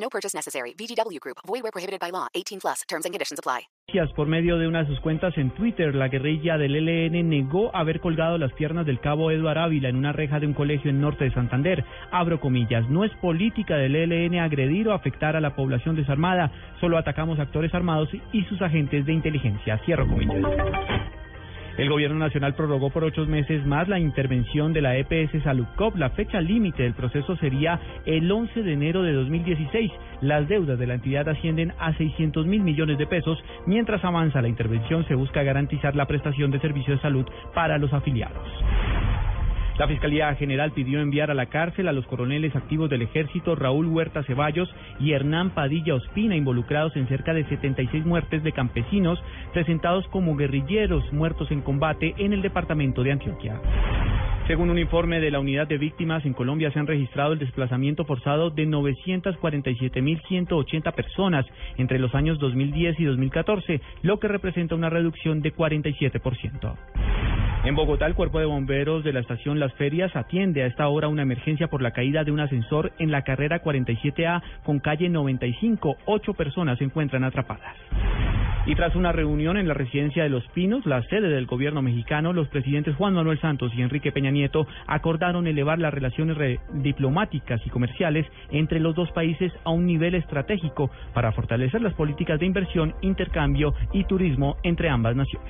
No purchase necessary. VGW Group. Void where prohibited by law. 18 plus. Terms and conditions apply. Por medio de una de sus cuentas en Twitter, la guerrilla del ELN negó haber colgado las piernas del cabo Eduardo Ávila en una reja de un colegio en norte de Santander. Abro comillas. No es política del ELN agredir o afectar a la población desarmada. Solo atacamos actores armados y sus agentes de inteligencia. Cierro comillas. El gobierno nacional prorrogó por ocho meses más la intervención de la EPS Saludcop. La fecha límite del proceso sería el 11 de enero de 2016. Las deudas de la entidad ascienden a 600 mil millones de pesos. Mientras avanza la intervención, se busca garantizar la prestación de servicios de salud para los afiliados. La Fiscalía General pidió enviar a la cárcel a los coroneles activos del ejército Raúl Huerta Ceballos y Hernán Padilla Ospina, involucrados en cerca de 76 muertes de campesinos presentados como guerrilleros muertos en combate en el departamento de Antioquia. Según un informe de la Unidad de Víctimas, en Colombia se han registrado el desplazamiento forzado de 947.180 personas entre los años 2010 y 2014, lo que representa una reducción de 47%. En Bogotá, el cuerpo de bomberos de la estación Las Ferias atiende a esta hora una emergencia por la caída de un ascensor en la carrera 47A con calle 95. Ocho personas se encuentran atrapadas. Y tras una reunión en la residencia de Los Pinos, la sede del gobierno mexicano, los presidentes Juan Manuel Santos y Enrique Peña Nieto acordaron elevar las relaciones diplomáticas y comerciales entre los dos países a un nivel estratégico para fortalecer las políticas de inversión, intercambio y turismo entre ambas naciones.